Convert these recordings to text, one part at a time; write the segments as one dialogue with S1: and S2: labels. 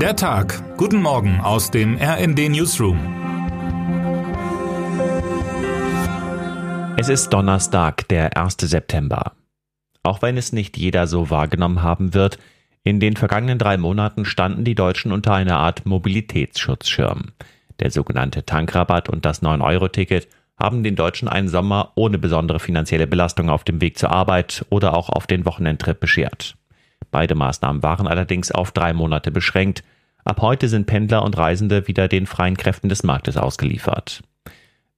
S1: Der Tag. Guten Morgen aus dem RND Newsroom.
S2: Es ist Donnerstag, der 1. September. Auch wenn es nicht jeder so wahrgenommen haben wird, in den vergangenen drei Monaten standen die Deutschen unter einer Art Mobilitätsschutzschirm. Der sogenannte Tankrabatt und das 9-Euro-Ticket haben den Deutschen einen Sommer ohne besondere finanzielle Belastung auf dem Weg zur Arbeit oder auch auf den Wochenendtrip beschert. Beide Maßnahmen waren allerdings auf drei Monate beschränkt. Ab heute sind Pendler und Reisende wieder den freien Kräften des Marktes ausgeliefert.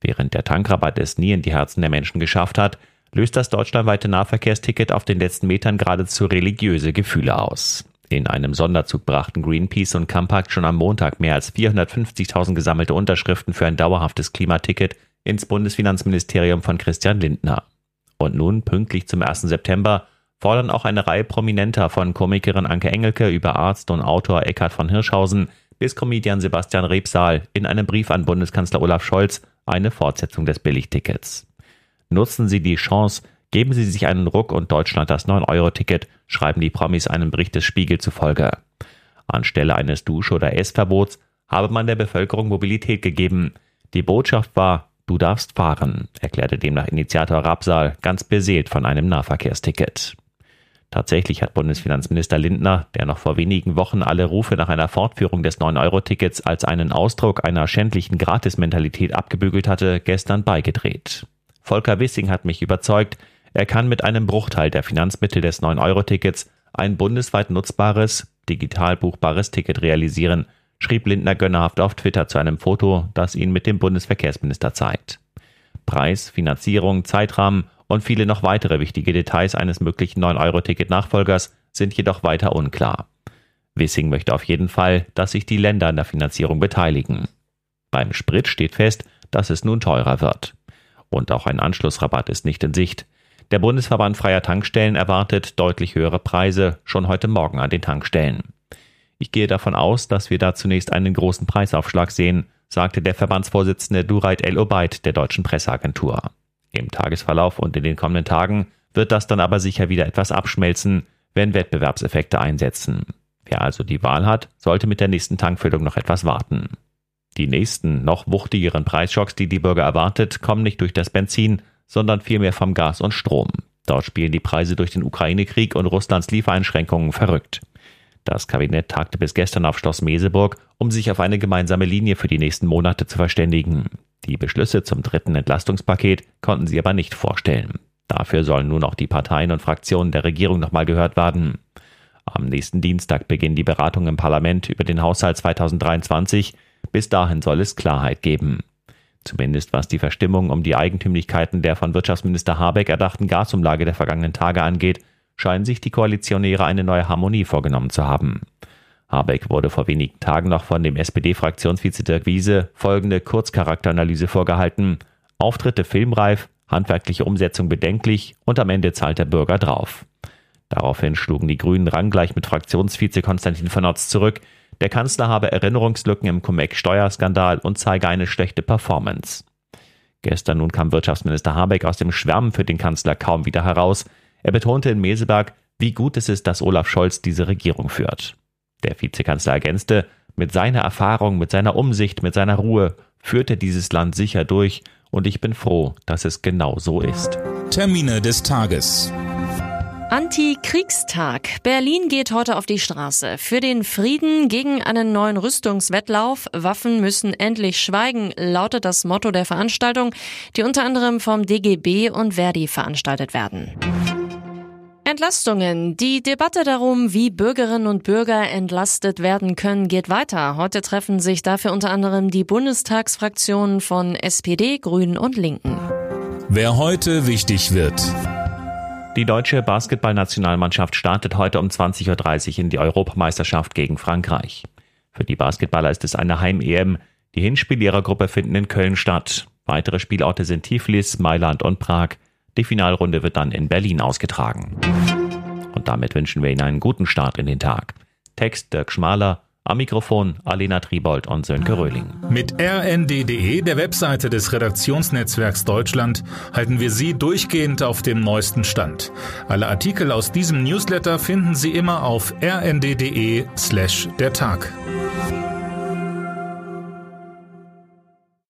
S2: Während der Tankrabatt es nie in die Herzen der Menschen geschafft hat, löst das deutschlandweite Nahverkehrsticket auf den letzten Metern geradezu religiöse Gefühle aus. In einem Sonderzug brachten Greenpeace und Compact schon am Montag mehr als 450.000 gesammelte Unterschriften für ein dauerhaftes Klimaticket ins Bundesfinanzministerium von Christian Lindner. Und nun, pünktlich zum 1. September, fordern auch eine Reihe Prominenter von Komikerin Anke Engelke über Arzt und Autor Eckhard von Hirschhausen bis Comedian Sebastian Rebsaal in einem Brief an Bundeskanzler Olaf Scholz eine Fortsetzung des Billigtickets. Nutzen Sie die Chance, geben Sie sich einen Ruck und Deutschland das 9-Euro-Ticket, schreiben die Promis einem Bericht des Spiegel zufolge. Anstelle eines Dusch- oder Essverbots habe man der Bevölkerung Mobilität gegeben. Die Botschaft war, du darfst fahren, erklärte demnach Initiator Rapsal, ganz beseelt von einem Nahverkehrsticket. Tatsächlich hat Bundesfinanzminister Lindner, der noch vor wenigen Wochen alle Rufe nach einer Fortführung des 9-Euro-Tickets als einen Ausdruck einer schändlichen Gratismentalität abgebügelt hatte, gestern beigedreht. Volker Wissing hat mich überzeugt, er kann mit einem Bruchteil der Finanzmittel des 9-Euro-Tickets ein bundesweit nutzbares, digital buchbares Ticket realisieren, schrieb Lindner gönnerhaft auf Twitter zu einem Foto, das ihn mit dem Bundesverkehrsminister zeigt. Preis, Finanzierung, Zeitrahmen und viele noch weitere wichtige Details eines möglichen 9-Euro-Ticket-Nachfolgers sind jedoch weiter unklar. Wissing möchte auf jeden Fall, dass sich die Länder an der Finanzierung beteiligen. Beim Sprit steht fest, dass es nun teurer wird. Und auch ein Anschlussrabatt ist nicht in Sicht. Der Bundesverband freier Tankstellen erwartet deutlich höhere Preise schon heute Morgen an den Tankstellen. Ich gehe davon aus, dass wir da zunächst einen großen Preisaufschlag sehen, sagte der Verbandsvorsitzende Dureit El Obeid der deutschen Presseagentur. Im Tagesverlauf und in den kommenden Tagen wird das dann aber sicher wieder etwas abschmelzen, wenn Wettbewerbseffekte einsetzen. Wer also die Wahl hat, sollte mit der nächsten Tankfüllung noch etwas warten. Die nächsten, noch wuchtigeren Preisschocks, die die Bürger erwartet, kommen nicht durch das Benzin, sondern vielmehr vom Gas und Strom. Dort spielen die Preise durch den Ukraine-Krieg und Russlands Liefereinschränkungen verrückt. Das Kabinett tagte bis gestern auf Schloss Meseburg, um sich auf eine gemeinsame Linie für die nächsten Monate zu verständigen. Die Beschlüsse zum dritten Entlastungspaket konnten sie aber nicht vorstellen. Dafür sollen nun auch die Parteien und Fraktionen der Regierung nochmal gehört werden. Am nächsten Dienstag beginnen die Beratungen im Parlament über den Haushalt 2023. Bis dahin soll es Klarheit geben. Zumindest was die Verstimmung um die Eigentümlichkeiten der von Wirtschaftsminister Habeck erdachten Gasumlage der vergangenen Tage angeht, scheinen sich die Koalitionäre eine neue Harmonie vorgenommen zu haben. Habeck wurde vor wenigen Tagen noch von dem SPD-Fraktionsvize Wiese folgende Kurzcharakteranalyse vorgehalten. Auftritte filmreif, handwerkliche Umsetzung bedenklich und am Ende zahlt der Bürger drauf. Daraufhin schlugen die Grünen ranggleich mit Fraktionsvize Konstantin von Notz zurück. Der Kanzler habe Erinnerungslücken im Cum-Ex-Steuerskandal und zeige eine schlechte Performance. Gestern nun kam Wirtschaftsminister Habeck aus dem Schwärmen für den Kanzler kaum wieder heraus. Er betonte in Meseberg, wie gut es ist, dass Olaf Scholz diese Regierung führt. Der Vizekanzler ergänzte, mit seiner Erfahrung, mit seiner Umsicht, mit seiner Ruhe führt er dieses Land sicher durch und ich bin froh, dass es genau so ist.
S1: Termine des Tages.
S3: Anti-Kriegstag. Berlin geht heute auf die Straße. Für den Frieden gegen einen neuen Rüstungswettlauf. Waffen müssen endlich schweigen, lautet das Motto der Veranstaltung, die unter anderem vom DGB und Verdi veranstaltet werden. Entlastungen. Die Debatte darum, wie Bürgerinnen und Bürger entlastet werden können, geht weiter. Heute treffen sich dafür unter anderem die Bundestagsfraktionen von SPD, Grünen und Linken.
S1: Wer heute wichtig wird.
S2: Die deutsche Basketballnationalmannschaft startet heute um 20.30 Uhr in die Europameisterschaft gegen Frankreich. Für die Basketballer ist es eine Heim-EM. Die Hinspiele ihrer Gruppe finden in Köln statt. Weitere Spielorte sind Tiflis, Mailand und Prag. Die Finalrunde wird dann in Berlin ausgetragen. Und damit wünschen wir Ihnen einen guten Start in den Tag. Text Dirk Schmaler, Am Mikrofon Alena Tribold und Sönke Röhling.
S1: Mit rnd.de, der Webseite des Redaktionsnetzwerks Deutschland, halten wir Sie durchgehend auf dem neuesten Stand. Alle Artikel aus diesem Newsletter finden Sie immer auf rnd.de slash der Tag.